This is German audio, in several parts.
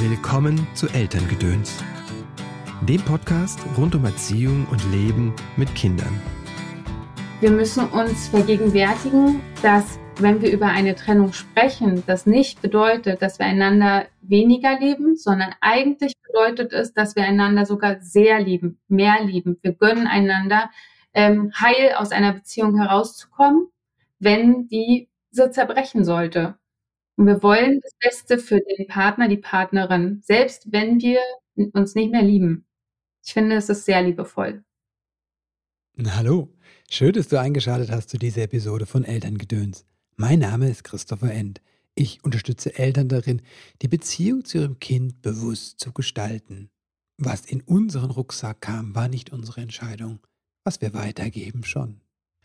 Willkommen zu Elterngedöns, dem Podcast rund um Erziehung und Leben mit Kindern. Wir müssen uns vergegenwärtigen, dass wenn wir über eine Trennung sprechen, das nicht bedeutet, dass wir einander weniger lieben, sondern eigentlich bedeutet es, dass wir einander sogar sehr lieben, mehr lieben. Wir gönnen einander ähm, heil aus einer Beziehung herauszukommen, wenn die so zerbrechen sollte. Und wir wollen das Beste für den Partner, die Partnerin, selbst wenn wir uns nicht mehr lieben. Ich finde, es ist sehr liebevoll. Hallo, schön, dass du eingeschaltet hast zu dieser Episode von Elterngedöns. Mein Name ist Christopher End. Ich unterstütze Eltern darin, die Beziehung zu ihrem Kind bewusst zu gestalten. Was in unseren Rucksack kam, war nicht unsere Entscheidung. Was wir weitergeben, schon.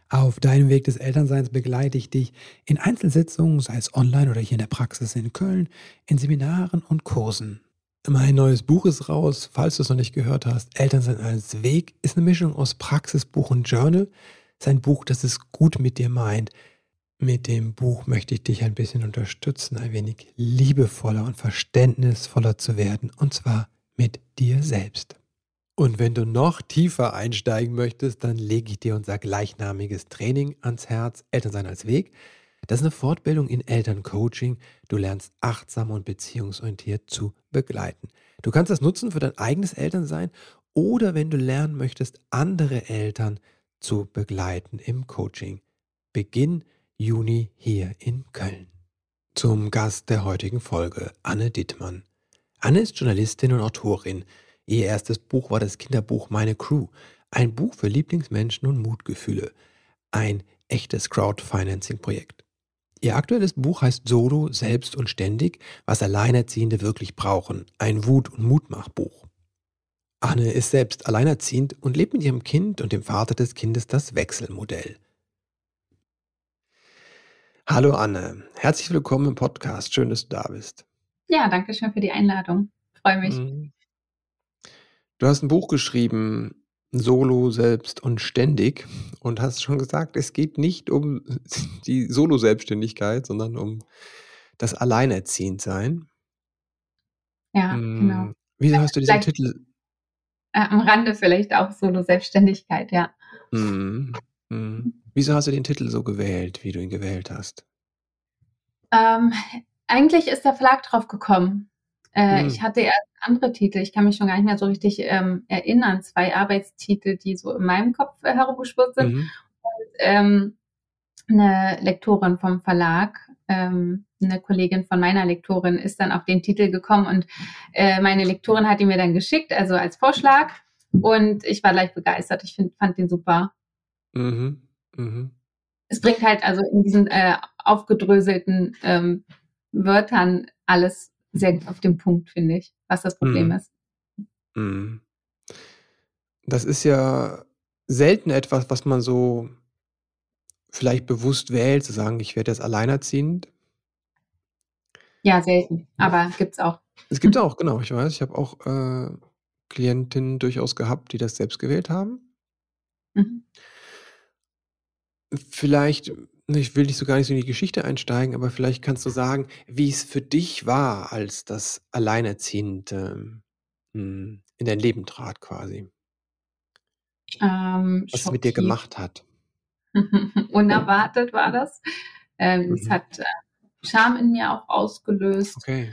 Auf deinem Weg des Elternseins begleite ich dich in Einzelsitzungen, sei es online oder hier in der Praxis in Köln, in Seminaren und Kursen. Mein neues Buch ist raus, falls du es noch nicht gehört hast. Elternsein als Weg ist eine Mischung aus Praxisbuch und Journal. Sein Buch, das es gut mit dir meint. Mit dem Buch möchte ich dich ein bisschen unterstützen, ein wenig liebevoller und verständnisvoller zu werden, und zwar mit dir selbst. Und wenn du noch tiefer einsteigen möchtest, dann lege ich dir unser gleichnamiges Training ans Herz, Elternsein als Weg. Das ist eine Fortbildung in Elterncoaching. Du lernst achtsam und beziehungsorientiert zu begleiten. Du kannst das nutzen für dein eigenes Elternsein oder wenn du lernen möchtest, andere Eltern zu begleiten im Coaching. Beginn Juni hier in Köln. Zum Gast der heutigen Folge, Anne Dittmann. Anne ist Journalistin und Autorin. Ihr erstes Buch war das Kinderbuch Meine Crew, ein Buch für Lieblingsmenschen und Mutgefühle, ein echtes Crowdfinancing-Projekt. Ihr aktuelles Buch heißt Solo, Selbst und Ständig, was Alleinerziehende wirklich brauchen, ein Wut- und Mutmachbuch. Anne ist selbst alleinerziehend und lebt mit ihrem Kind und dem Vater des Kindes das Wechselmodell. Hallo Anne, herzlich willkommen im Podcast. Schön, dass du da bist. Ja, danke schön für die Einladung. freue mich. Du hast ein Buch geschrieben, Solo, Selbst und Ständig und hast schon gesagt, es geht nicht um die Solo-Selbstständigkeit, sondern um das Alleinerziehendsein. Ja, genau. Hm, wieso hast du diesen Vielleicht Titel? äh, am Rande vielleicht auch Solo-Selbstständigkeit, ja. Hm, hm. Wieso hast du den Titel so gewählt, wie du ihn gewählt hast? Ähm, eigentlich ist der Verlag drauf gekommen. Äh, Hm. ich hatte erst andere Titel, ich kann mich schon gar nicht mehr so richtig ähm, erinnern, zwei Arbeitstitel, die so in meinem Kopf äh, herumgespurt sind. Mhm. Ähm, eine Lektorin vom Verlag, ähm, eine Kollegin von meiner Lektorin ist dann auf den Titel gekommen und äh, meine Lektorin hat ihn mir dann geschickt, also als Vorschlag. Und ich war gleich begeistert. Ich find, fand den super. Mhm. Mhm. Es bringt halt also in diesen äh, aufgedröselten ähm, Wörtern alles sehr auf den Punkt, finde ich, was das Problem Mhm. ist. Mhm. Das ist ja selten etwas, was man so vielleicht bewusst wählt, zu sagen, ich werde jetzt alleinerziehend. Ja, selten, aber gibt's auch. Es gibt auch, genau, ich weiß, ich habe auch äh, Klientinnen durchaus gehabt, die das selbst gewählt haben. Mhm. Vielleicht, ich will nicht so gar nicht so in die Geschichte einsteigen, aber vielleicht kannst du sagen, wie es für dich war, als das Alleinerziehende hm, in dein Leben trat quasi. Ähm, Was es mit dir gemacht hat. Unerwartet war das. Ähm, Es Mhm. hat äh, Scham in mir auch ausgelöst, Okay.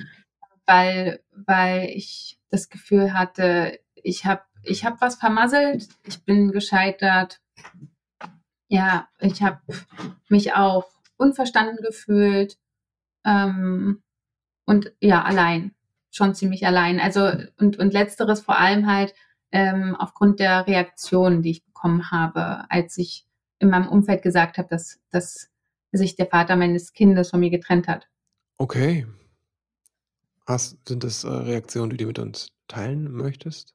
weil, weil ich das Gefühl hatte, ich habe ich hab was vermasselt, ich bin gescheitert. Ja, ich habe mich auch unverstanden gefühlt ähm, und ja, allein, schon ziemlich allein. Also und, und letzteres vor allem halt ähm, aufgrund der Reaktionen, die ich bekommen habe, als ich in meinem Umfeld gesagt habe, dass, dass sich der Vater meines Kindes von mir getrennt hat. Okay. Hast, sind das äh, Reaktionen, die du mit uns teilen möchtest?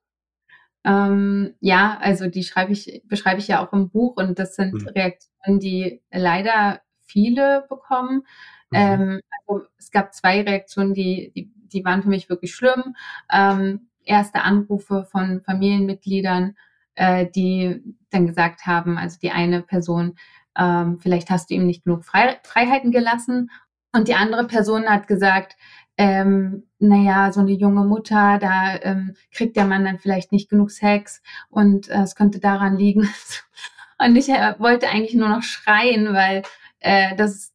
Ähm, ja, also die schreibe ich, beschreibe ich ja auch im Buch und das sind Mhm. Reaktionen, die leider viele bekommen. Mhm. Ähm, also es gab zwei Reaktionen, die, die, die waren für mich wirklich schlimm. Ähm, erste Anrufe von Familienmitgliedern, äh, die dann gesagt haben, also die eine Person, ähm, vielleicht hast du ihm nicht genug Frei Freiheiten gelassen. Und die andere Person hat gesagt, ähm, naja, so eine junge Mutter, da ähm, kriegt der Mann dann vielleicht nicht genug Sex und äh, es könnte daran liegen. und ich äh, wollte eigentlich nur noch schreien, weil äh, das,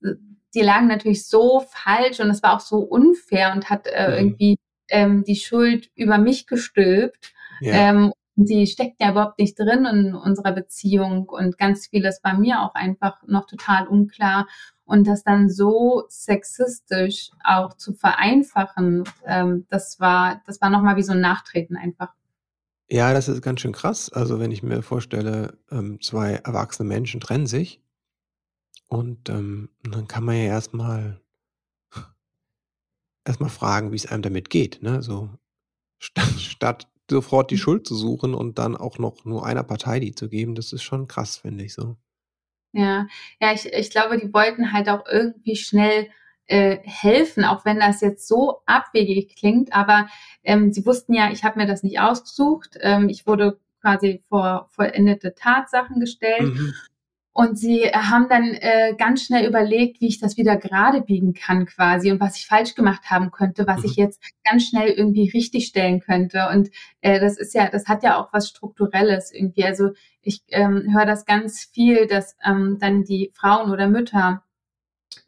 die lagen natürlich so falsch und es war auch so unfair und hat äh, mhm. irgendwie ähm, die Schuld über mich gestülpt. Ja. Ähm, sie steckt ja überhaupt nicht drin in unserer Beziehung und ganz vieles war mir auch einfach noch total unklar. Und das dann so sexistisch auch zu vereinfachen, ähm, das war, das war nochmal wie so ein Nachtreten einfach. Ja, das ist ganz schön krass. Also wenn ich mir vorstelle, ähm, zwei erwachsene Menschen trennen sich und ähm, dann kann man ja erstmal erstmal fragen, wie es einem damit geht. Ne? So statt, statt sofort die. Schuld zu suchen und dann auch noch nur einer Partei die zu geben, das ist schon krass, finde ich so. Ja, ja, ich, ich glaube, die wollten halt auch irgendwie schnell äh, helfen, auch wenn das jetzt so abwegig klingt. Aber ähm, sie wussten ja, ich habe mir das nicht ausgesucht. Ähm, ich wurde quasi vor vollendete Tatsachen gestellt. Mhm. Und sie haben dann äh, ganz schnell überlegt, wie ich das wieder gerade biegen kann quasi und was ich falsch gemacht haben könnte, was mhm. ich jetzt ganz schnell irgendwie richtig stellen könnte. Und äh, das ist ja, das hat ja auch was Strukturelles irgendwie. Also ich ähm, höre das ganz viel, dass ähm, dann die Frauen oder Mütter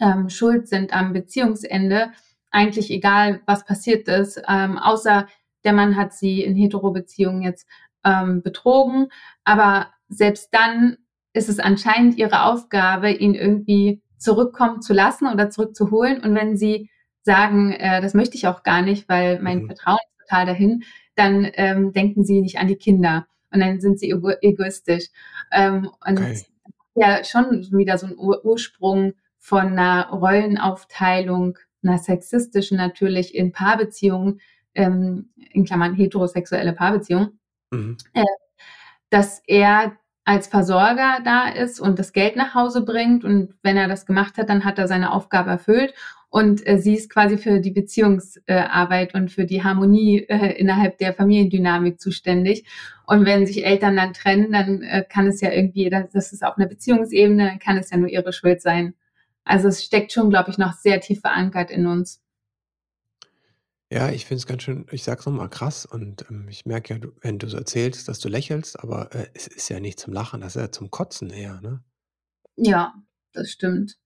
ähm, schuld sind am Beziehungsende. Eigentlich egal, was passiert ist, ähm, außer der Mann hat sie in Hetero-Beziehungen jetzt ähm, betrogen. Aber selbst dann ist es anscheinend ihre Aufgabe, ihn irgendwie zurückkommen zu lassen oder zurückzuholen. Und wenn sie sagen, äh, das möchte ich auch gar nicht, weil mein mhm. Vertrauen ist total dahin, dann ähm, denken sie nicht an die Kinder und dann sind sie ego egoistisch. Ähm, und okay. ja, schon wieder so ein Ur Ursprung von einer Rollenaufteilung, einer sexistischen natürlich in Paarbeziehungen, ähm, in Klammern heterosexuelle Paarbeziehungen, mhm. äh, dass er als Versorger da ist und das Geld nach Hause bringt. Und wenn er das gemacht hat, dann hat er seine Aufgabe erfüllt. Und äh, sie ist quasi für die Beziehungsarbeit äh, und für die Harmonie äh, innerhalb der Familiendynamik zuständig. Und wenn sich Eltern dann trennen, dann äh, kann es ja irgendwie, das, das ist auf einer Beziehungsebene, kann es ja nur ihre Schuld sein. Also es steckt schon, glaube ich, noch sehr tief verankert in uns. Ja, ich finde es ganz schön, ich sag's nochmal krass und ähm, ich merke ja, du, wenn du so erzählst, dass du lächelst, aber äh, es ist ja nicht zum Lachen, das ist ja zum Kotzen eher, ne? Ja, das stimmt.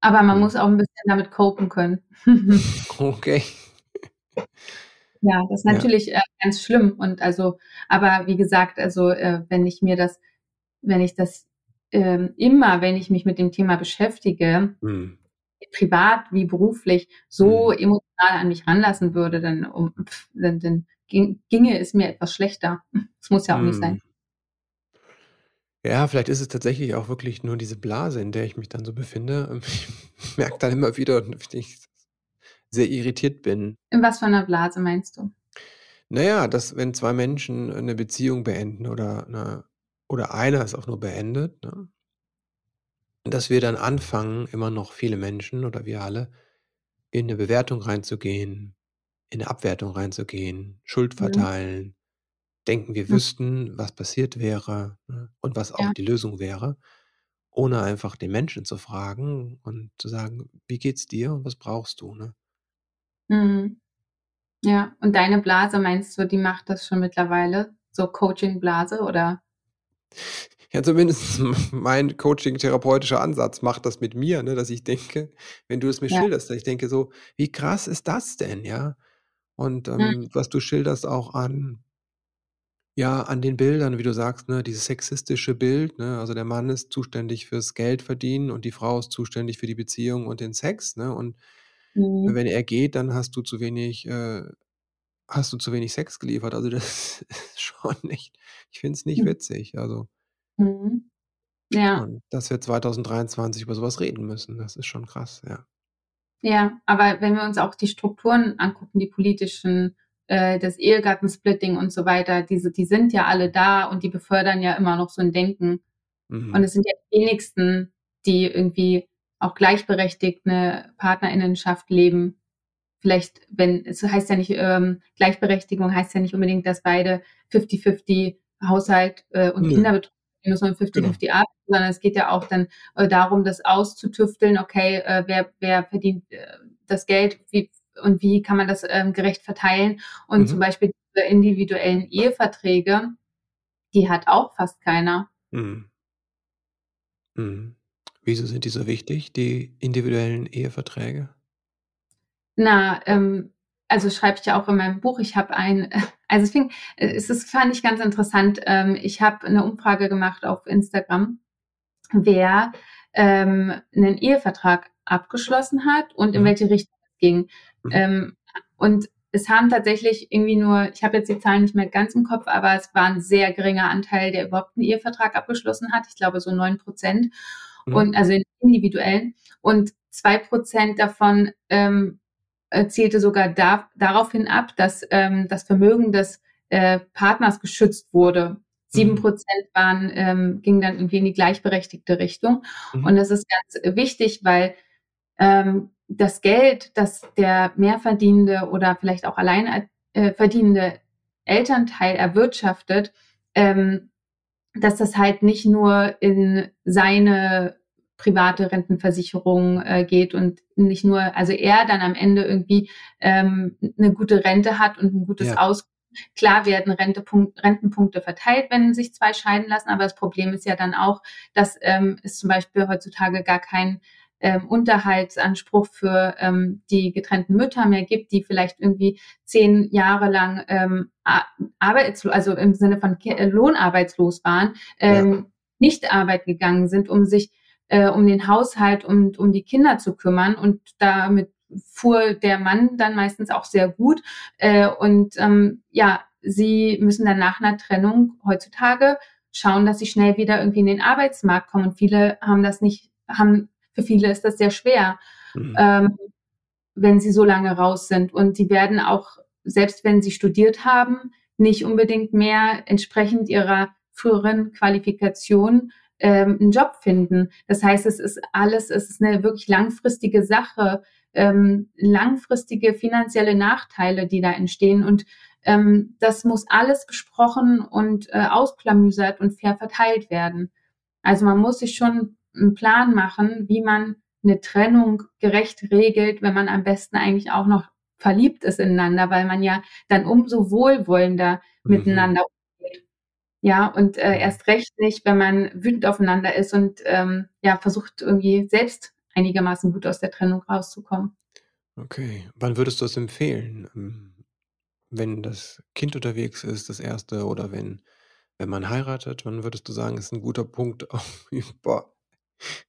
Aber man Ja. muss auch ein bisschen damit copen können. Okay. Ja, das ist Ja. natürlich äh, ganz schlimm. Und also, aber wie gesagt, also äh, wenn ich mir das, wenn ich das ähm, immer, wenn ich mich mit dem Thema beschäftige, Mhm privat wie beruflich so mhm. emotional an mich ranlassen würde, dann, um, dann, dann ginge es mir etwas schlechter. Das muss ja auch mhm. nicht sein. Ja, vielleicht ist es tatsächlich auch wirklich nur diese Blase, in der ich mich dann so befinde. Ich merke dann immer wieder, dass ich sehr irritiert bin. In was für einer Blase meinst du? Naja, dass wenn zwei Menschen eine Beziehung beenden oder, eine, oder einer es auch nur beendet, ne, dass wir dann anfangen, immer noch viele Menschen oder wir alle, in eine Bewertung reinzugehen, in eine Abwertung reinzugehen, Schuld Mhm. verteilen, denken, wir Mhm. wüssten, was passiert wäre, ne, und was auch Ja. die Lösung wäre, ohne einfach den Menschen zu fragen und zu sagen: „Wie geht's dir und was brauchst du“, ne? Mhm. Ja, und deine Blase, meinst du, die macht das schon mittlerweile? So Coaching-Blase oder? Ja, zumindest mein coaching-therapeutischer Ansatz macht das mit mir, ne, dass ich denke, wenn du es mir Ja. schilderst, dass ich denke so: „Wie krass ist das denn“, ja? Und, ähm, was du schilderst auch an ja, an den Bildern, wie du sagst, ne, dieses sexistische Bild, ne? Also, der Mann ist zuständig fürs Geld verdienen und die Frau ist zuständig für die Beziehung und den Sex, ne? Und Mhm. wenn er geht, dann hast du zu wenig äh, hast du zu wenig Sex geliefert. Also, das ist schon nicht ich finde es nicht Mhm. witzig, also Mhm. Ja. Und dass wir 2023 über sowas reden müssen, das ist schon krass, ja. Ja, aber wenn wir uns auch die Strukturen angucken, die politischen, äh, das Ehegattensplitting und so weiter, diese die sind ja alle da und die befördern ja immer noch so ein Denken. Und mhm. es sind ja die wenigsten, die irgendwie auch gleichberechtigt eine Partnerinnenschaft leben. Vielleicht, wenn es heißt ja nicht, ähm, Gleichberechtigung heißt ja nicht unbedingt, dass beide 50-50 Haushalt, äh, und. Kinderbetreuung man 50-50 genau. ab, sondern es geht ja auch dann äh, darum, das auszutüfteln, okay, äh, wer, wer verdient äh, das Geld, wie, und wie kann man das ähm, gerecht verteilen. Und Mhm. zum Beispiel diese individuellen Eheverträge, die hat auch fast keiner. Mhm. Mhm. Wieso sind die so wichtig, die individuellen Eheverträge? Na, ähm, also schreibe ich ja auch in meinem Buch. Ich habe ein, also es fing, es ist, fand ich ganz interessant. Ähm, ich habe eine Umfrage gemacht auf Instagram, wer ähm, einen Ehevertrag abgeschlossen hat und in Mhm. welche Richtung es ging. Mhm. Ähm, und es haben tatsächlich irgendwie nur, ich habe jetzt die Zahlen nicht mehr ganz im Kopf, aber es war ein sehr geringer Anteil, der überhaupt einen Ehevertrag abgeschlossen hat. Ich glaube so neun Prozent. Mhm. Und also in individuellen. Und zwei Prozent davon ähm, äh, zielte sogar da, daraufhin ab, dass ähm, das Vermögen des äh, Partners geschützt wurde. Sieben Mhm. Prozent waren, ähm, gingen dann irgendwie in die gleichberechtigte Richtung. Mhm. Und das ist ganz wichtig, weil ähm, das Geld, das der mehrverdienende oder vielleicht auch allein äh, verdienende Elternteil erwirtschaftet, ähm, dass das halt nicht nur in seine private Rentenversicherung äh, geht und nicht nur, also er dann am Ende irgendwie ähm, eine gute Rente hat und ein gutes Ja. Aus. Klar werden Rentepunkt, Rentenpunkte verteilt, wenn sich zwei scheiden lassen, aber das Problem ist ja dann auch, dass ähm, es zum Beispiel heutzutage gar keinen ähm, Unterhaltsanspruch für ähm, die getrennten Mütter mehr gibt, die vielleicht irgendwie zehn Jahre lang ähm, arbeitslos, also im Sinne von lohnarbeitslos waren, ähm, nicht arbeiten gegangen sind, um sich äh, um den Haushalt und um die Kinder zu kümmern. Und damit fuhr der Mann dann meistens auch sehr gut. Äh, und ähm, ja, sie müssen dann nach einer Trennung heutzutage schauen, dass sie schnell wieder irgendwie in den Arbeitsmarkt kommen. Und viele haben das nicht, haben, für viele ist das sehr schwer, Mhm. ähm, wenn sie so lange raus sind. Und die werden auch, selbst wenn sie studiert haben, nicht unbedingt mehr entsprechend ihrer früheren Qualifikation ähm, einen Job finden. Das heißt, es ist alles, es ist eine wirklich langfristige Sache, ähm, langfristige finanzielle Nachteile, die da entstehen. Und ähm, das muss alles besprochen und äh, ausklamüsert und fair verteilt werden. Also man muss sich schon einen Plan machen, wie man eine Trennung gerecht regelt, wenn man am besten eigentlich auch noch verliebt ist ineinander, weil man ja dann umso wohlwollender Mhm. miteinander. Ja, und äh, Mhm. erst recht nicht, wenn man wütend aufeinander ist und ähm, ja, versucht irgendwie selbst einigermaßen gut aus der Trennung rauszukommen. Okay. Wann würdest du es empfehlen? Ähm, Wenn das Kind unterwegs ist, das erste, oder wenn, wenn man heiratet, wann würdest du sagen, ist ein guter Punkt, auch über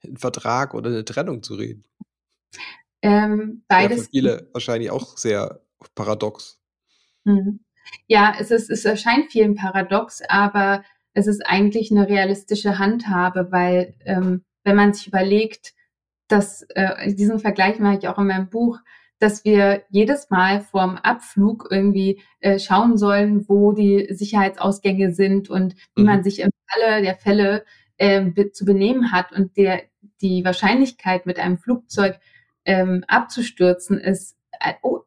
einen Vertrag oder eine Trennung zu reden? Ähm, Ja, für beides viele wahrscheinlich auch sehr paradox. Mhm. Ja, es ist, es erscheint vielen paradox, aber es ist eigentlich eine realistische Handhabe, weil ähm, wenn man sich überlegt, dass äh, diesen Vergleich mache ich auch in meinem Buch, dass wir jedes Mal vorm Abflug irgendwie äh, schauen sollen, wo die Sicherheitsausgänge sind und wie Mhm. man sich im Falle der Fälle ähm, be zu benehmen hat und der die Wahrscheinlichkeit mit einem Flugzeug ähm, abzustürzen ist äh, u-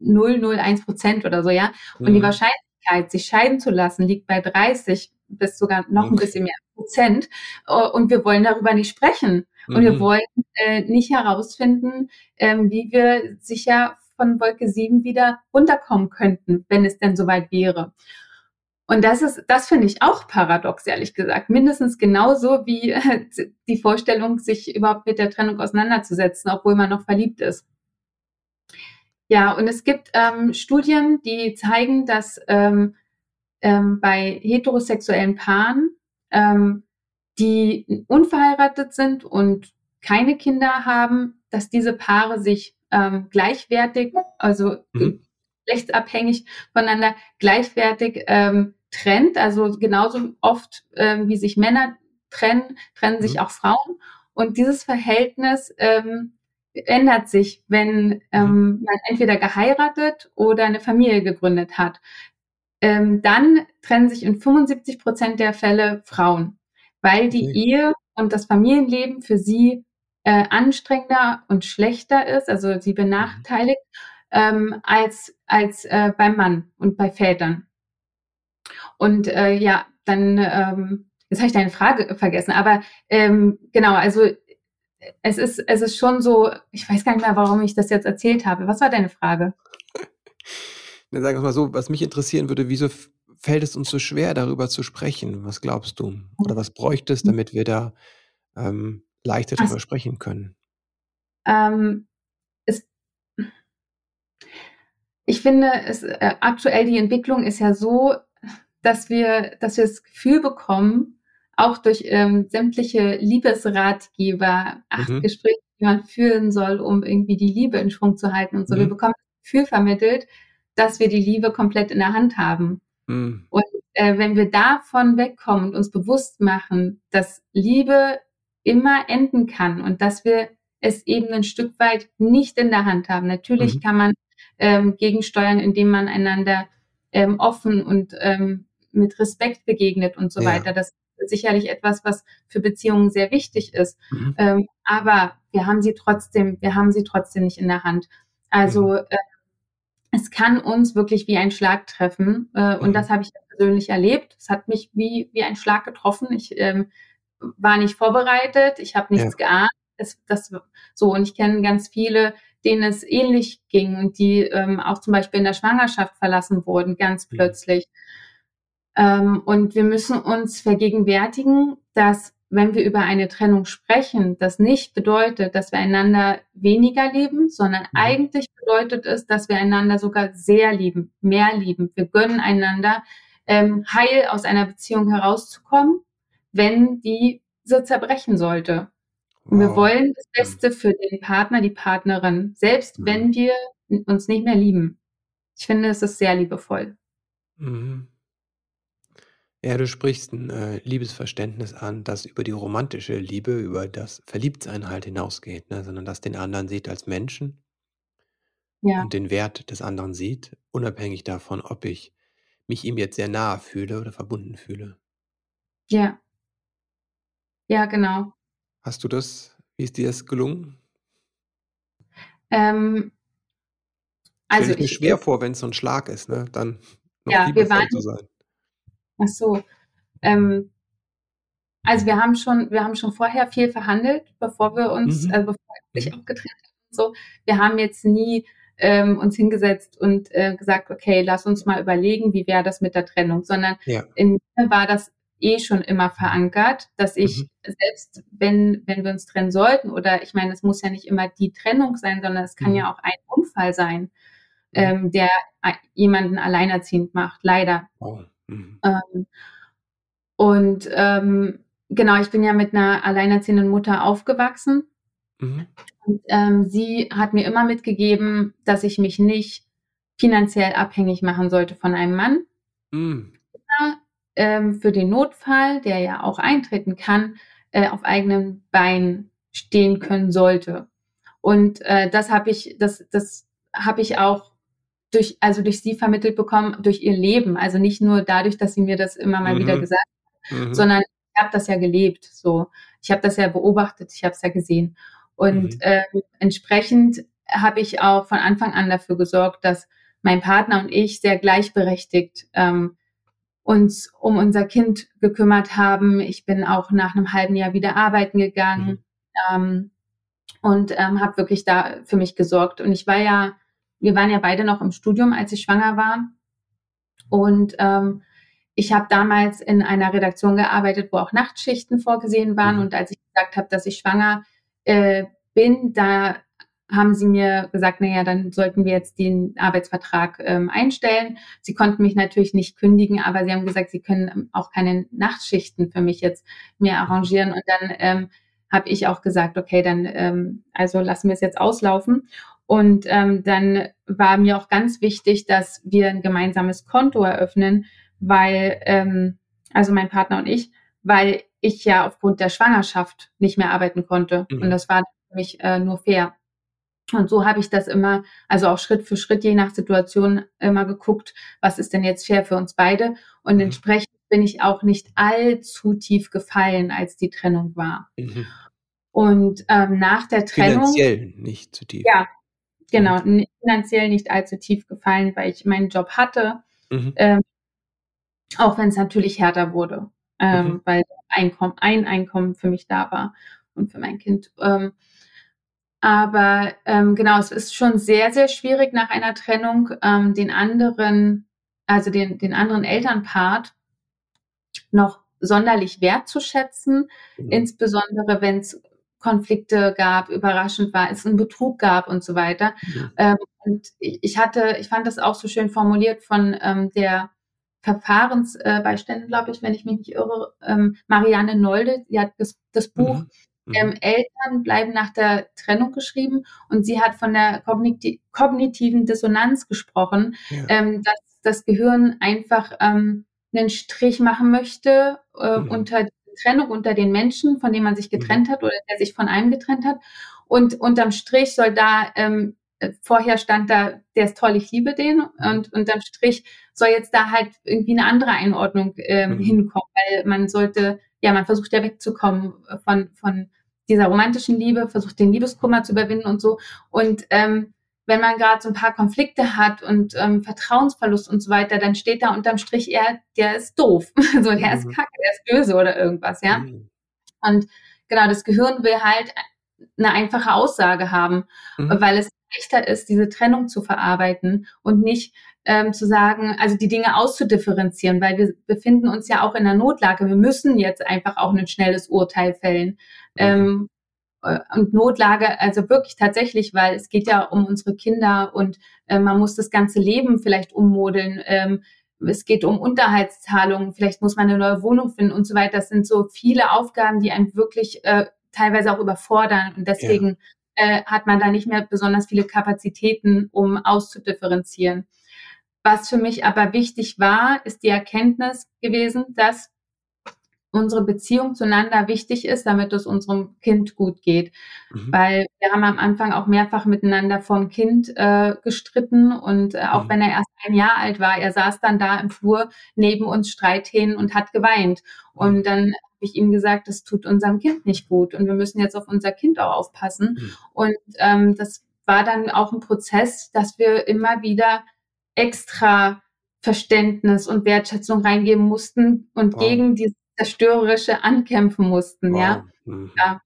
unter 0,001 Prozent oder so, ja. Und die Mhm. Wahrscheinlichkeit, sich scheiden zu lassen, liegt bei 30 bis sogar noch ein Okay. bisschen mehr Prozent. Äh, Und wir wollen darüber nicht sprechen. Und wir Mhm. wollen äh, nicht herausfinden, ähm, wie wir sicher von Wolke 7 wieder runterkommen könnten, wenn es denn soweit wäre. Und das ist, das finde ich auch paradox, ehrlich gesagt. Mindestens genauso wie äh, die Vorstellung, sich überhaupt mit der Trennung auseinanderzusetzen, obwohl man noch verliebt ist. Ja, und es gibt ähm, Studien, die zeigen, dass ähm, ähm, bei heterosexuellen Paaren, ähm, die unverheiratet sind und keine Kinder haben, dass diese Paare sich ähm, gleichwertig, also Mhm. geschlechtsabhängig voneinander gleichwertig ähm, trennt. Also genauso oft, ähm, wie sich Männer trennen, trennen sich Mhm. auch Frauen. Und dieses Verhältnis ähm, ändert sich, wenn ähm, man entweder geheiratet oder eine Familie gegründet hat. Ähm, dann trennen sich in 75 Prozent der Fälle Frauen, weil die Okay. Ehe und das Familienleben für sie äh, anstrengender und schlechter ist, also sie benachteiligt, ähm, als, als äh, beim Mann und bei Vätern. Und äh, ja, dann, ähm, jetzt habe ich deine Frage vergessen, aber ähm, genau, also es ist, es ist schon so, ich weiß gar nicht mehr, warum ich das jetzt erzählt habe. Was war deine Frage? Na, sagen wir mal so, was mich interessieren würde, wieso fällt es uns so schwer, darüber zu sprechen? Was glaubst du? Oder was bräuchte es, damit wir da ähm, leichter darüber sprechen können? Ähm, es, ich finde, es, äh, aktuell die Entwicklung ist ja so, dass wir, dass wir das Gefühl bekommen, auch durch ähm, sämtliche Liebesratgeber, acht mhm. Gespräche, die man führen soll, um irgendwie die Liebe in Schwung zu halten und so. Mhm. Wir bekommen das Gefühl vermittelt, dass wir die Liebe komplett in der Hand haben. Mhm. Und äh, wenn wir davon wegkommen und uns bewusst machen, dass Liebe immer enden kann und dass wir es eben ein Stück weit nicht in der Hand haben. Natürlich mhm. kann man ähm, gegensteuern, indem man einander ähm, offen und ähm, mit Respekt begegnet und so ja. weiter. Das sicherlich etwas, was für Beziehungen sehr wichtig ist. Mhm. Ähm, aber wir haben sie trotzdem, wir haben sie trotzdem nicht in der Hand. Also mhm. äh, es kann uns wirklich wie ein Schlag treffen. Äh, und mhm. das habe ich persönlich erlebt. Es hat mich wie, wie ein Schlag getroffen. Ich ähm, war nicht vorbereitet, ich habe nichts ja. geahnt. Es, das, so, und ich kenne ganz viele, denen es ähnlich ging und die ähm, auch zum Beispiel in der Schwangerschaft verlassen wurden, ganz mhm. Ähm, und wir müssen uns vergegenwärtigen, dass wenn wir über eine Trennung sprechen, das nicht bedeutet, dass wir einander weniger lieben, sondern mhm. eigentlich bedeutet es, dass wir einander sogar sehr lieben, mehr lieben. Wir gönnen einander, ähm, heil aus einer Beziehung herauszukommen, wenn die so zerbrechen sollte. Wow. wir wollen das Beste für den Partner, die Partnerin, selbst mhm. wenn wir uns nicht mehr lieben. Ich finde, es ist sehr liebevoll. Mhm. Ja, du sprichst ein äh, Liebesverständnis an, das über die romantische Liebe, über das Verliebtsein halt hinausgeht, ne? Sondern das den anderen sieht als Menschen Ja. und den Wert des anderen sieht, unabhängig davon, ob ich mich ihm jetzt sehr nahe fühle oder verbunden fühle. Ja. Ja, genau. Hast du das wie ist dir das gelungen? Ähm Stelle also ich mir ich schwer vor, wenn es so ein Schlag ist, ne? Dann noch Ja, wir waren zu sein. Ach so. Ähm, also wir haben schon, wir haben schon vorher viel verhandelt, bevor wir uns, mhm. also bevor wir sich mhm. auch getrennt haben. So, wir haben jetzt nie ähm, uns hingesetzt und äh, gesagt, okay, lass uns mal überlegen, wie wäre das mit der Trennung, sondern ja. in mir war das eh schon immer verankert, dass ich mhm. selbst wenn wenn wir uns trennen sollten oder ich meine, es muss ja nicht immer die Trennung sein, sondern es kann mhm. ja auch ein Unfall sein, mhm. ähm, der jemanden alleinerziehend macht, leider. Oh. Mhm. Ähm, und ähm, genau, ich bin ja mit einer alleinerziehenden Mutter aufgewachsen. Mhm. Und ähm, sie hat mir immer mitgegeben, dass ich mich nicht finanziell abhängig machen sollte von einem Mann. Mhm. Ähm, für den Notfall, der ja auch eintreten kann, äh, auf eigenen Beinen stehen können sollte. Und äh, das habe ich, das, das habe ich auch durch, also durch sie vermittelt bekommen, durch ihr Leben. Also nicht nur dadurch, dass sie mir das immer mal mhm. wieder gesagt hat, mhm. sondern ich habe das ja gelebt. So, ich habe das ja beobachtet, ich habe es ja gesehen. Und mhm. äh, entsprechend habe ich auch von Anfang an dafür gesorgt, dass mein Partner und ich sehr gleichberechtigt ähm, uns um unser Kind gekümmert haben. Ich bin auch nach einem halben Jahr wieder arbeiten gegangen mhm. ähm, und ähm, habe wirklich da für mich gesorgt. Und ich war ja wir waren ja beide noch im Studium, als ich schwanger war. Und ähm, ich habe damals in einer Redaktion gearbeitet, wo auch Nachtschichten vorgesehen waren. Mhm. Und als ich gesagt habe, dass ich schwanger äh, bin, da haben sie mir gesagt, naja, dann sollten wir jetzt den Arbeitsvertrag ähm, einstellen. Sie konnten mich natürlich nicht kündigen, aber sie haben gesagt, sie können auch keine Nachtschichten für mich jetzt mehr arrangieren. Und dann ähm, habe ich auch gesagt, okay, dann ähm, also lassen wir es jetzt auslaufen. Und ähm, dann war mir auch ganz wichtig, dass wir ein gemeinsames Konto eröffnen, weil, ähm, also mein Partner und ich, weil ich ja aufgrund der Schwangerschaft nicht mehr arbeiten konnte. Mhm. Und das war für mich äh, nur fair. Und so habe ich das immer, also auch Schritt für Schritt, je nach Situation, immer geguckt, was ist denn jetzt fair für uns beide. Und mhm. entsprechend bin ich auch nicht allzu tief gefallen, als die Trennung war. Mhm. Und ähm, nach der Trennung. Finanziell nicht zu tief. Ja, Genau, finanziell nicht allzu tief gefallen, weil ich meinen Job hatte, mhm. ähm, auch wenn es natürlich härter wurde, ähm, mhm. weil Einkommen, ein Einkommen für mich da war. und für mein Kind. Ähm, aber ähm, genau, es ist schon sehr, sehr schwierig nach einer Trennung ähm, den anderen, also den, den anderen Elternpart noch sonderlich wertzuschätzen, mhm. insbesondere wenn es Konflikte gab, überraschend war, es einen Betrug gab und so weiter. Mhm. Ähm, und ich hatte, ich fand das auch so schön formuliert von ähm, der Verfahrensbeiständin, äh, glaube ich, wenn ich mich nicht irre, ähm, Marianne Nolde, die hat das, das Buch mhm. Mhm. Ähm, Eltern bleiben nach der Trennung geschrieben und sie hat von der kogniti kognitiven Dissonanz gesprochen, ja. ähm, dass das Gehirn einfach ähm, einen Strich machen möchte äh, mhm. unter Trennung unter den Menschen, von denen man sich getrennt mhm. hat oder der sich von einem getrennt hat. Und unterm Strich soll da ähm, äh, vorher stand da, der ist toll, ich liebe den. Mhm. Und unterm Strich soll jetzt da halt irgendwie eine andere Einordnung ähm, mhm. hinkommen, weil man sollte, ja, man versucht ja wegzukommen von, von dieser romantischen Liebe, versucht den Liebeskummer zu überwinden und so. Und ähm, wenn man gerade so ein paar Konflikte hat und ähm, Vertrauensverlust und so weiter, dann steht da unterm Strich eher, der ist doof. so, der mhm. ist kacke, der ist böse oder irgendwas, ja. Mhm. Und genau, das Gehirn will halt eine einfache Aussage haben, mhm. weil es leichter ist, diese Trennung zu verarbeiten und nicht ähm, zu sagen, also die Dinge auszudifferenzieren, weil wir befinden uns ja auch in einer Notlage. Wir müssen jetzt einfach auch ein schnelles Urteil fällen. Mhm. Ähm, äh, und Notlage, also wirklich tatsächlich, weil es geht ja um unsere Kinder und äh, man muss das ganze Leben vielleicht ummodeln. Ähm, es geht um Unterhaltszahlungen, vielleicht muss man eine neue Wohnung finden und so weiter. Das sind so viele Aufgaben, die einen wirklich äh, teilweise auch überfordern. Und deswegen ja. äh, hat man da nicht mehr besonders viele Kapazitäten, um auszudifferenzieren. Was für mich aber wichtig war, ist die Erkenntnis gewesen, dass unsere Beziehung zueinander wichtig ist, damit es unserem Kind gut geht. Mhm. Weil wir haben am Anfang auch mehrfach miteinander vom Kind äh, gestritten und äh, auch mhm. wenn er erst ein Jahr alt war, er saß dann da im Flur neben uns Streithähnen und hat geweint. Mhm. Und dann habe ich ihm gesagt, das tut unserem Kind nicht gut und wir müssen jetzt auf unser Kind auch aufpassen. Mhm. Und ähm, das war dann auch ein Prozess, dass wir immer wieder extra Verständnis und Wertschätzung reingeben mussten und wow. gegen dieses zerstörerische ankämpfen mussten, wow. ja. Mhm. ja.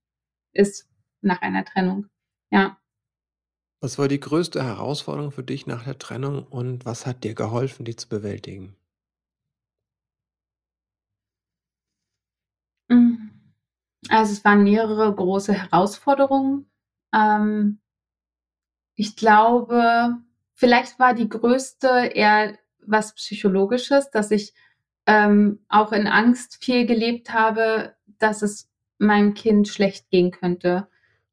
Ist nach einer Trennung, ja. Was war die größte Herausforderung für dich nach der Trennung und was hat dir geholfen, die zu bewältigen? Mhm. Also es waren mehrere große Herausforderungen. Ähm, ich glaube, vielleicht war die größte eher was Psychologisches, dass ich ähm, auch in Angst viel gelebt habe, dass es meinem Kind schlecht gehen könnte,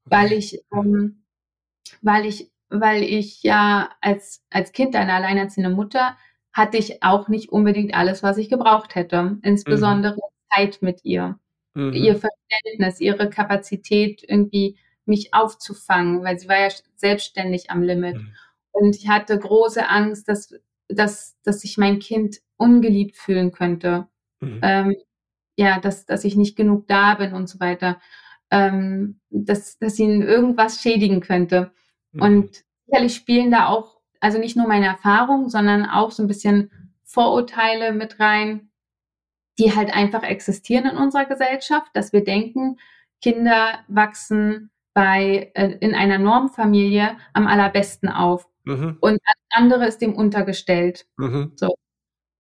weil ich, ähm, weil ich, weil ich ja als, als Kind eine alleinerziehende Mutter hatte ich auch nicht unbedingt alles, was ich gebraucht hätte, insbesondere mhm. Zeit mit ihr, mhm. ihr Verständnis, ihre Kapazität irgendwie mich aufzufangen, weil sie war ja selbstständig am Limit. Mhm. Und ich hatte große Angst, dass, dass, dass sich mein Kind ungeliebt fühlen könnte. Mhm. Ähm, ja, dass, dass ich nicht genug da bin und so weiter. Ähm, dass, dass ihn irgendwas schädigen könnte. Mhm. Und sicherlich spielen da auch, also nicht nur meine Erfahrungen, sondern auch so ein bisschen Vorurteile mit rein, die halt einfach existieren in unserer Gesellschaft, dass wir denken, Kinder wachsen bei, äh, in einer Normfamilie am allerbesten auf. Mhm. Und andere ist dem untergestellt. Mhm. So.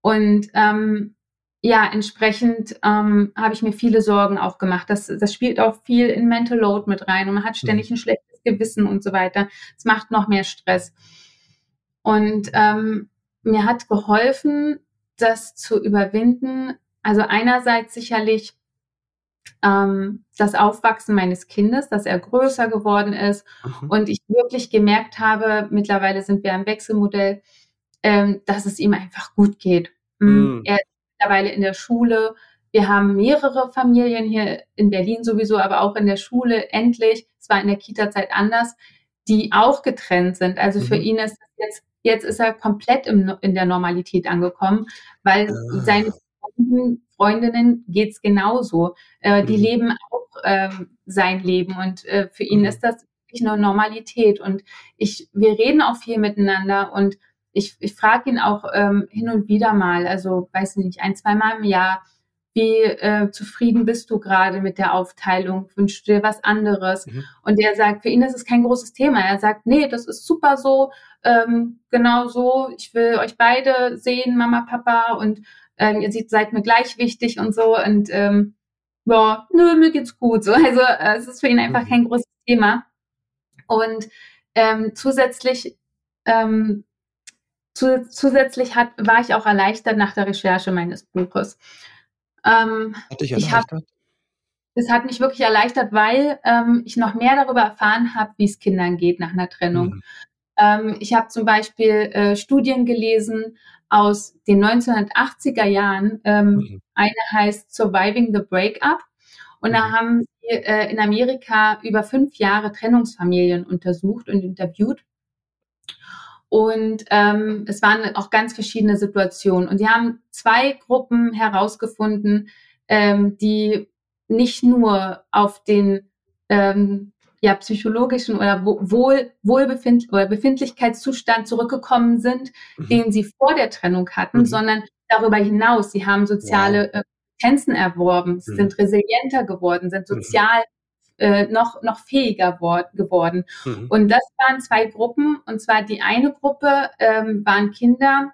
Und ähm, ja, entsprechend ähm, habe ich mir viele Sorgen auch gemacht. Das, das spielt auch viel in Mental Load mit rein und man hat ständig mhm. ein schlechtes Gewissen und so weiter. Es macht noch mehr Stress. Und ähm, mir hat geholfen, das zu überwinden. Also einerseits sicherlich ähm, das Aufwachsen meines Kindes, dass er größer geworden ist mhm. und ich wirklich gemerkt habe, mittlerweile sind wir im Wechselmodell, ähm, dass es ihm einfach gut geht. Mhm. Er ist mittlerweile in der Schule. Wir haben mehrere Familien hier in Berlin sowieso, aber auch in der Schule endlich, es war in der Kita-Zeit anders, die auch getrennt sind. Also mhm. für ihn ist jetzt, jetzt ist er komplett im, in der Normalität angekommen, weil ah. seine Freunden, Freundinnen geht's genauso. Äh, die mhm. leben auch äh, sein Leben und äh, für ihn mhm. ist das wirklich eine Normalität. Und ich, wir reden auch viel miteinander und ich, ich frage ihn auch ähm, hin und wieder mal, also weiß nicht, ein, zweimal im Jahr, wie äh, zufrieden bist du gerade mit der Aufteilung? Wünschst du dir was anderes? Mhm. Und er sagt, für ihn ist es kein großes Thema. Er sagt, nee, das ist super so, ähm, genau so. Ich will euch beide sehen, Mama, Papa, und ähm, ihr seid mir gleich wichtig und so. Und ähm, ja, nö, mir geht's gut. So, also äh, es ist für ihn einfach mhm. kein großes Thema. Und ähm, zusätzlich ähm, zu, zusätzlich hat, war ich auch erleichtert nach der Recherche meines Buches. Ähm, hat dich erleichtert? Es hat mich wirklich erleichtert, weil ähm, ich noch mehr darüber erfahren habe, wie es Kindern geht nach einer Trennung. Mhm. Ähm, ich habe zum Beispiel äh, Studien gelesen aus den 1980er Jahren. Ähm, mhm. Eine heißt Surviving the Breakup. Und mhm. da haben sie äh, in Amerika über fünf Jahre Trennungsfamilien untersucht und interviewt. Und ähm, es waren auch ganz verschiedene Situationen. Und sie haben zwei Gruppen herausgefunden, ähm, die nicht nur auf den ähm, ja, psychologischen oder Wohl, Wohlbefind oder Befindlichkeitszustand zurückgekommen sind, mhm. den sie vor der Trennung hatten, mhm. sondern darüber hinaus. Sie haben soziale wow. Kompetenzen erworben, mhm. sind resilienter geworden, sind mhm. sozial äh, noch, noch fähiger geworden. Mhm. Und das waren zwei Gruppen. Und zwar die eine Gruppe ähm, waren Kinder,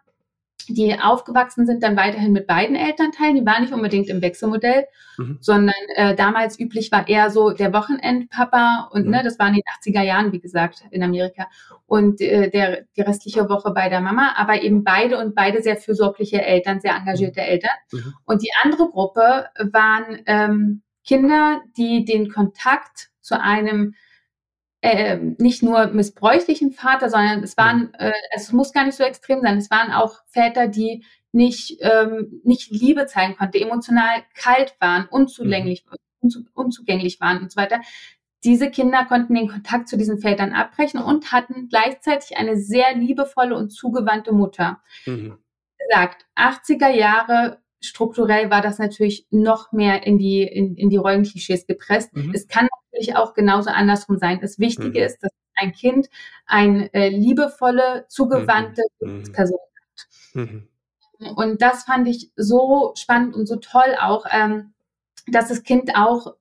die aufgewachsen sind, dann weiterhin mit beiden Elternteilen. Die waren nicht unbedingt im Wechselmodell, mhm. sondern äh, damals üblich war eher so der Wochenendpapa und ne, mhm. ne, das waren die 80er Jahren, wie gesagt, in Amerika. Und äh, der, die restliche Woche bei der Mama, aber eben beide und beide sehr fürsorgliche Eltern, sehr engagierte mhm. Eltern. Mhm. Und die andere Gruppe waren ähm, Kinder, die den Kontakt zu einem äh, nicht nur missbräuchlichen Vater, sondern es waren, mhm. äh, es muss gar nicht so extrem sein, es waren auch Väter, die nicht, ähm, nicht Liebe zeigen konnten, emotional kalt waren, unzulänglich, mhm. unzu, unzugänglich waren und so weiter. Diese Kinder konnten den Kontakt zu diesen Vätern abbrechen und hatten gleichzeitig eine sehr liebevolle und zugewandte Mutter. Mhm. Sagt, 80er Jahre strukturell war das natürlich noch mehr in die, in, in die Rollenklischees gepresst. Mhm. Es kann natürlich auch genauso andersrum sein. Das Wichtige mhm. ist, dass ein Kind eine äh, liebevolle, zugewandte mhm. mhm. Person hat. Mhm. Und das fand ich so spannend und so toll auch, ähm, dass das Kind auch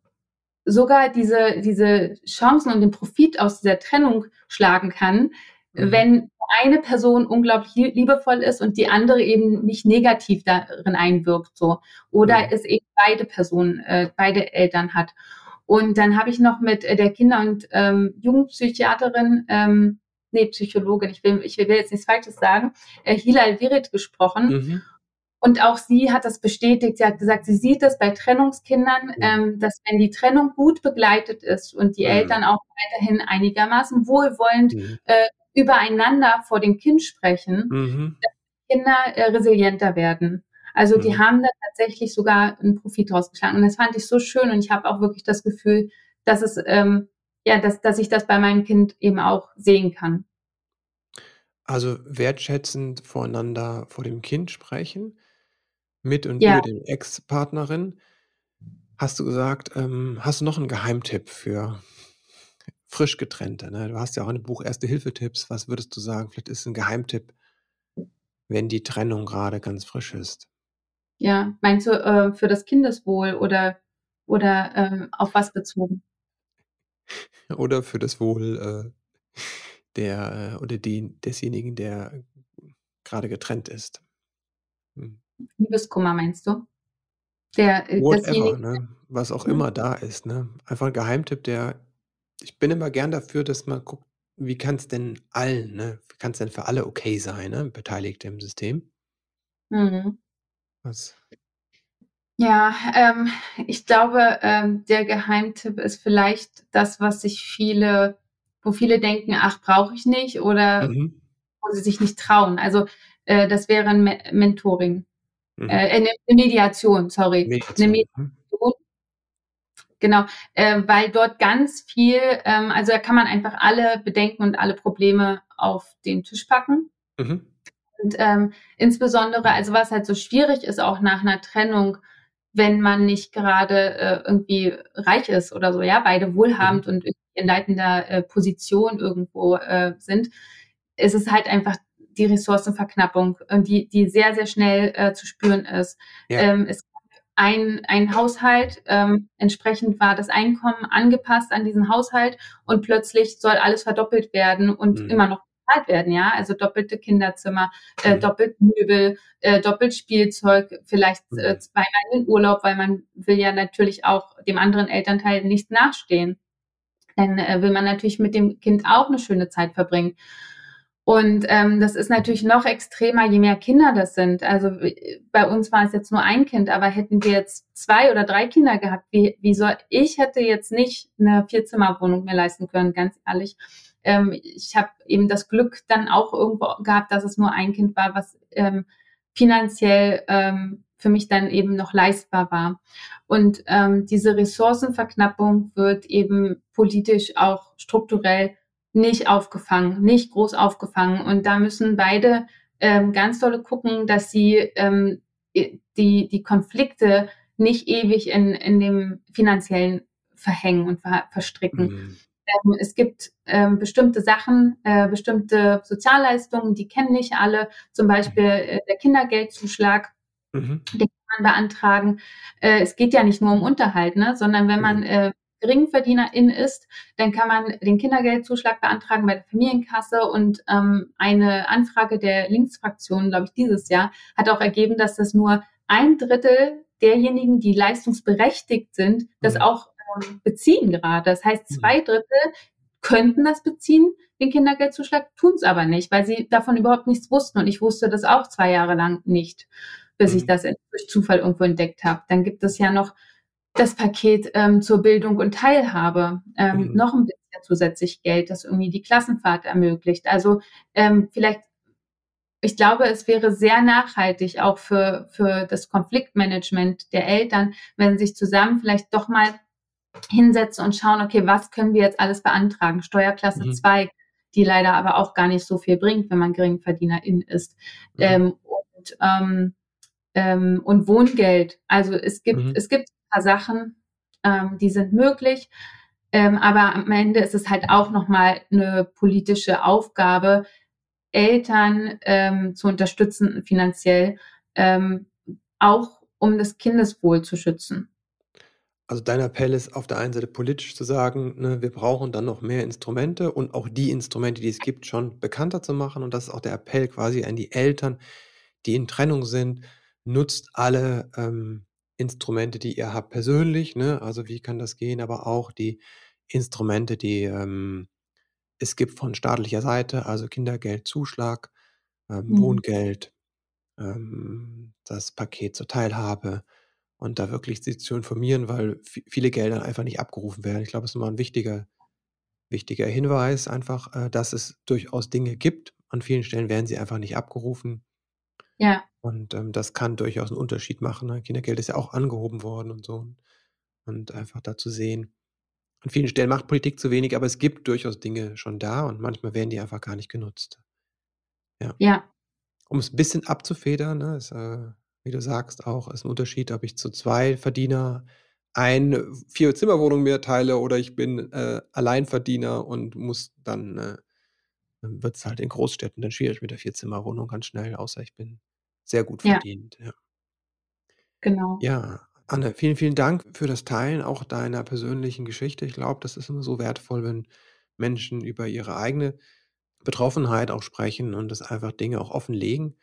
sogar diese, diese Chancen und den Profit aus dieser Trennung schlagen kann, mhm. wenn eine Person unglaublich liebevoll ist und die andere eben nicht negativ darin einwirkt, so. Oder mhm. es eben beide Personen, äh, beide Eltern hat. Und dann habe ich noch mit äh, der Kinder- und ähm, Jugendpsychiaterin, ähm, nee, Psychologin, ich will, ich will jetzt nichts Falsches sagen, äh, Hilal Virit gesprochen. Mhm. Und auch sie hat das bestätigt. Sie hat gesagt, sie sieht es bei Trennungskindern, mhm. ähm, dass wenn die Trennung gut begleitet ist und die mhm. Eltern auch weiterhin einigermaßen wohlwollend mhm. äh, übereinander vor dem Kind sprechen, mhm. dass Kinder äh, resilienter werden. Also die mhm. haben da tatsächlich sogar einen Profit rausgeschlagen. Und das fand ich so schön und ich habe auch wirklich das Gefühl, dass es ähm, ja, dass, dass ich das bei meinem Kind eben auch sehen kann. Also wertschätzend voreinander vor dem Kind sprechen, mit und ja. über den Ex-Partnerin. Hast du gesagt, ähm, hast du noch einen Geheimtipp für frisch getrennte. Ne? Du hast ja auch ein Buch Erste-Hilfe-Tipps. Was würdest du sagen? Vielleicht ist ein Geheimtipp, wenn die Trennung gerade ganz frisch ist. Ja, meinst du äh, für das Kindeswohl oder, oder ähm, auf was bezogen? Oder für das Wohl äh, der äh, oder den, desjenigen, der gerade getrennt ist. Hm. Liebeskummer meinst du? Der, äh, Whatever, ne? was auch immer da ist. Ne? Einfach ein Geheimtipp, der ich bin immer gern dafür, dass man guckt, wie kann es denn allen, ne? Wie kann es denn für alle okay sein, ne? Beteiligte im System? Mhm. Was? Ja, ähm, ich glaube, ähm, der Geheimtipp ist vielleicht das, was sich viele, wo viele denken, ach, brauche ich nicht oder mhm. wo sie sich nicht trauen. Also äh, das wäre ein Me Mentoring. Mhm. Äh, eine Mediation, sorry. Mediation. Eine Mediation Genau, äh, weil dort ganz viel, ähm, also da kann man einfach alle Bedenken und alle Probleme auf den Tisch packen. Mhm. Und ähm, insbesondere, also was halt so schwierig ist, auch nach einer Trennung, wenn man nicht gerade äh, irgendwie reich ist oder so, ja, beide wohlhabend mhm. und in leitender äh, Position irgendwo äh, sind, ist es halt einfach die Ressourcenverknappung, die, die sehr, sehr schnell äh, zu spüren ist. Ja. Ähm, es ein, ein Haushalt, ähm, entsprechend war das Einkommen angepasst an diesen Haushalt und plötzlich soll alles verdoppelt werden und mhm. immer noch bezahlt werden, ja. Also doppelte Kinderzimmer, äh, mhm. doppelt Möbel, äh, doppelt Spielzeug, vielleicht äh, mhm. zweimal in den Urlaub, weil man will ja natürlich auch dem anderen Elternteil nicht nachstehen. Dann äh, will man natürlich mit dem Kind auch eine schöne Zeit verbringen. Und ähm, das ist natürlich noch extremer, je mehr Kinder das sind. Also bei uns war es jetzt nur ein Kind, aber hätten wir jetzt zwei oder drei Kinder gehabt, wie, wie soll ich hätte jetzt nicht eine Vierzimmerwohnung mehr leisten können, ganz ehrlich. Ähm, ich habe eben das Glück dann auch irgendwo gehabt, dass es nur ein Kind war, was ähm, finanziell ähm, für mich dann eben noch leistbar war. Und ähm, diese Ressourcenverknappung wird eben politisch auch strukturell nicht aufgefangen, nicht groß aufgefangen. Und da müssen beide ähm, ganz dolle gucken, dass sie ähm, die, die Konflikte nicht ewig in, in dem finanziellen verhängen und ver, verstricken. Mhm. Ähm, es gibt ähm, bestimmte Sachen, äh, bestimmte Sozialleistungen, die kennen nicht alle, zum Beispiel äh, der Kindergeldzuschlag, mhm. den kann man beantragen. Äh, es geht ja nicht nur um Unterhalt, ne, sondern wenn man mhm. äh, Geringverdienerin ist, dann kann man den Kindergeldzuschlag beantragen bei der Familienkasse und ähm, eine Anfrage der Linksfraktion, glaube ich, dieses Jahr hat auch ergeben, dass das nur ein Drittel derjenigen, die leistungsberechtigt sind, das mhm. auch ähm, beziehen gerade. Das heißt, mhm. zwei Drittel könnten das beziehen, den Kindergeldzuschlag, tun es aber nicht, weil sie davon überhaupt nichts wussten. Und ich wusste das auch zwei Jahre lang nicht, bis mhm. ich das durch Zufall irgendwo entdeckt habe. Dann gibt es ja noch das Paket ähm, zur Bildung und Teilhabe, ähm, mhm. noch ein bisschen zusätzlich Geld, das irgendwie die Klassenfahrt ermöglicht. Also ähm, vielleicht, ich glaube, es wäre sehr nachhaltig auch für, für das Konfliktmanagement der Eltern, wenn sie sich zusammen vielleicht doch mal hinsetzen und schauen, okay, was können wir jetzt alles beantragen? Steuerklasse mhm. 2, die leider aber auch gar nicht so viel bringt, wenn man Geringverdienerin ist. Mhm. Ähm, und, ähm, und Wohngeld. Also es gibt, mhm. es gibt paar Sachen, ähm, die sind möglich. Ähm, aber am Ende ist es halt auch nochmal eine politische Aufgabe, Eltern ähm, zu unterstützen finanziell, ähm, auch um das Kindeswohl zu schützen. Also dein Appell ist auf der einen Seite politisch zu sagen, ne, wir brauchen dann noch mehr Instrumente und auch die Instrumente, die es gibt, schon bekannter zu machen. Und das ist auch der Appell quasi an die Eltern, die in Trennung sind. Nutzt alle ähm, Instrumente, die ihr habt persönlich, ne? Also wie kann das gehen, aber auch die Instrumente, die ähm, es gibt von staatlicher Seite, also Kindergeldzuschlag, ähm, mhm. Wohngeld, ähm, das Paket zur Teilhabe und da wirklich sich zu informieren, weil viele Gelder einfach nicht abgerufen werden. Ich glaube, es ist immer ein wichtiger, wichtiger Hinweis, einfach, äh, dass es durchaus Dinge gibt. An vielen Stellen werden sie einfach nicht abgerufen. Ja. Und, ähm, das kann durchaus einen Unterschied machen, ne? Kindergeld ist ja auch angehoben worden und so. Und einfach da zu sehen an vielen Stellen macht Politik zu wenig, aber es gibt durchaus Dinge schon da und manchmal werden die einfach gar nicht genutzt. Ja. Ja. Um es ein bisschen abzufedern, ne, ist, äh, wie du sagst auch ist ein Unterschied, ob ich zu zwei Verdiener ein Vier-Zimmer-Wohnung mir teile oder ich bin, äh, Alleinverdiener und muss dann, äh dann wird es halt in Großstädten dann schwierig mit der Vierzimmerwohnung ganz schnell, außer ich bin sehr gut Ja. verdient, ja. Genau. Ja, Anne, vielen, vielen Dank für das Teilen auch deiner persönlichen Geschichte. Ich glaube, das ist immer so wertvoll, wenn Menschen über ihre eigene Betroffenheit auch sprechen und das einfach Dinge auch offenlegen.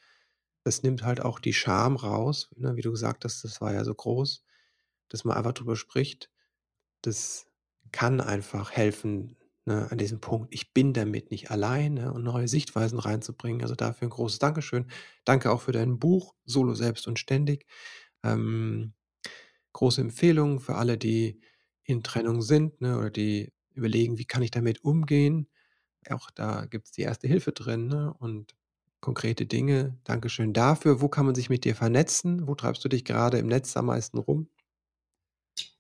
Das nimmt halt auch die Scham raus, ne, wie du gesagt hast, das war ja so groß, dass man einfach drüber spricht. Das kann einfach helfen, ne, an diesem Punkt, ich bin damit nicht allein ne, und neue Sichtweisen reinzubringen. Also dafür ein großes Dankeschön. Danke auch für dein Buch, Solo selbst und ständig. Ähm, große Empfehlung für alle, die in Trennung sind ne, oder die überlegen, wie kann ich damit umgehen. Auch da gibt es die erste Hilfe drin ne, und konkrete Dinge. Dankeschön dafür. Wo kann man sich mit dir vernetzen? Wo treibst du dich gerade im Netz am meisten rum?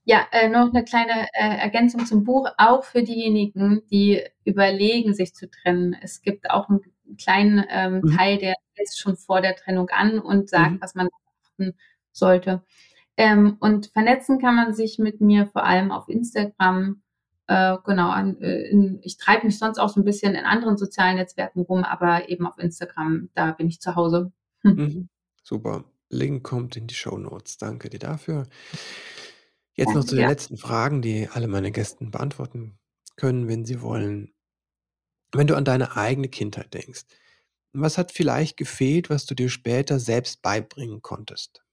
Ja, äh, noch eine kleine äh, Ergänzung zum Buch, auch für diejenigen, die überlegen, sich zu trennen. Es gibt auch einen kleinen ähm, mhm. Teil, der ist schon vor der Trennung an und sagt, mhm. was man beachten sollte. Ähm, und vernetzen kann man sich mit mir vor allem auf Instagram. Äh, genau, an, äh, in, ich treibe mich sonst auch so ein bisschen in anderen sozialen Netzwerken rum, aber eben auf Instagram, da bin ich zu Hause. Hm. Mhm. Super. Link kommt in die Show Notes. Danke dir dafür. Jetzt noch zu den Ja. letzten Fragen, die alle meine Gäste beantworten können, wenn sie wollen. Wenn du an deine eigene Kindheit denkst, was hat vielleicht gefehlt, was du dir später selbst beibringen konntest?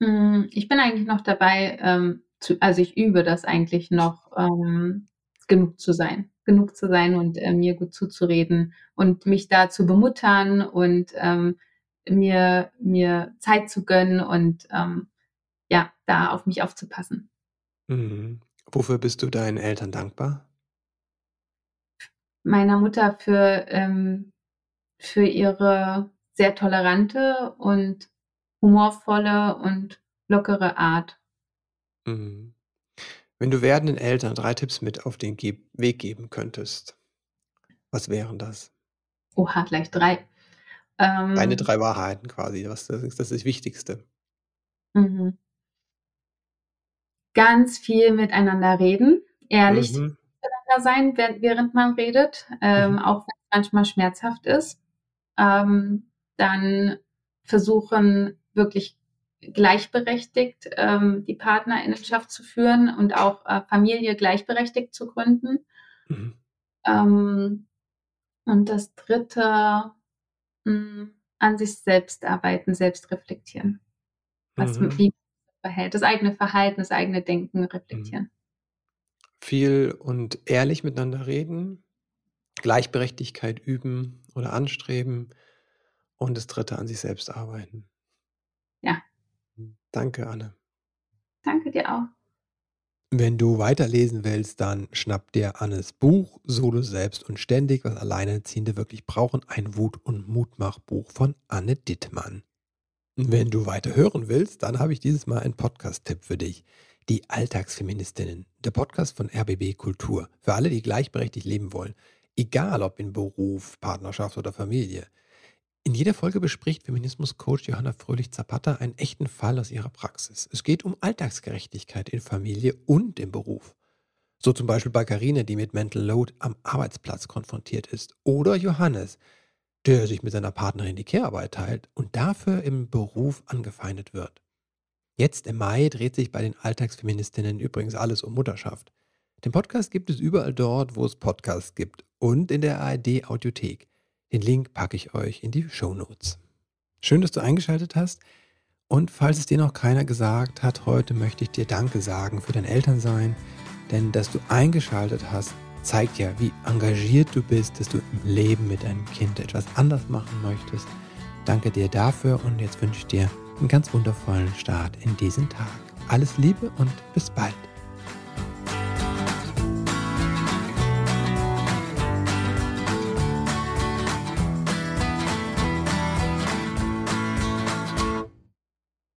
Hm, ich bin eigentlich noch dabei, ähm, zu also, ich übe das eigentlich noch, ähm, genug zu sein genug zu sein und, äh, mir gut zuzureden und mich da zu bemuttern und, ähm, mir mir Zeit zu gönnen und, ähm, ja, da auf mich aufzupassen. Mhm. Wofür bist du deinen Eltern dankbar? Meiner Mutter für, ähm für ihre sehr tolerante und humorvolle und lockere Art. Mhm. Wenn du werdenden Eltern 3 Tipps mit auf den Geb Weg geben könntest, was wären das? Oha, gleich 3. Deine Ähm 3 Wahrheiten quasi, was das ist das Wichtigste. Mhm. Ganz viel miteinander reden, ehrlich Mhm. miteinander sein, während während man redet, ähm, Mhm. auch wenn's manchmal schmerzhaft ist. Ähm, dann versuchen, wirklich gleichberechtigt, ähm, die Partnerinnenschaft zu führen und auch, äh, Familie gleichberechtigt zu gründen. Mhm. Ähm, und das 3., hm, an sich selbst arbeiten, selbst reflektieren. Was Mhm. wie verhält das eigene Verhalten, das eigene Denken Mhm. reflektieren. Viel und ehrlich miteinander reden, Gleichberechtigkeit üben oder anstreben und das 3. an sich selbst arbeiten. Ja. Hm, danke, Anne. Danke dir auch. Wenn du weiterlesen willst, dann schnapp dir Annes Buch „Solo, selbst und ständig, was Alleinerziehende wirklich brauchen“, ein Wut und Mutmach-Buch von Anne Dittmann. Wenn du weiter hören willst, dann habe ich dieses Mal einen Podcast-Tipp für dich. Die Alltagsfeministinnen, der Podcast von RBB Kultur. Für alle, die gleichberechtigt leben wollen, egal ob in Beruf, Partnerschaft oder Familie. In jeder Folge bespricht Feminismus-Coach Johanna Fröhlich-Zapata einen echten Fall aus ihrer Praxis. Es geht um Alltagsgerechtigkeit in Familie und im Beruf. So zum Beispiel bei Carina, die mit Mental Load am Arbeitsplatz konfrontiert ist. Oder Johannes, der sich mit seiner Partnerin die Care-Arbeit teilt und dafür im Beruf angefeindet wird. Jetzt im Mai dreht sich bei den Alltagsfeministinnen übrigens alles um Mutterschaft. Den Podcast gibt es überall dort, wo es Podcasts gibt und in der ARD Audiothek. Den Link packe ich euch in die Shownotes. Schön, dass du eingeschaltet hast. Und falls es dir noch keiner gesagt hat, heute möchte ich dir Danke sagen für dein Elternsein. Denn dass du eingeschaltet hast, zeigt ja, wie engagiert du bist, dass du im Leben mit deinem Kind etwas anders machen möchtest. Danke dir dafür und jetzt wünsche ich dir einen ganz wundervollen Start in diesen Tag. Alles Liebe und bis bald.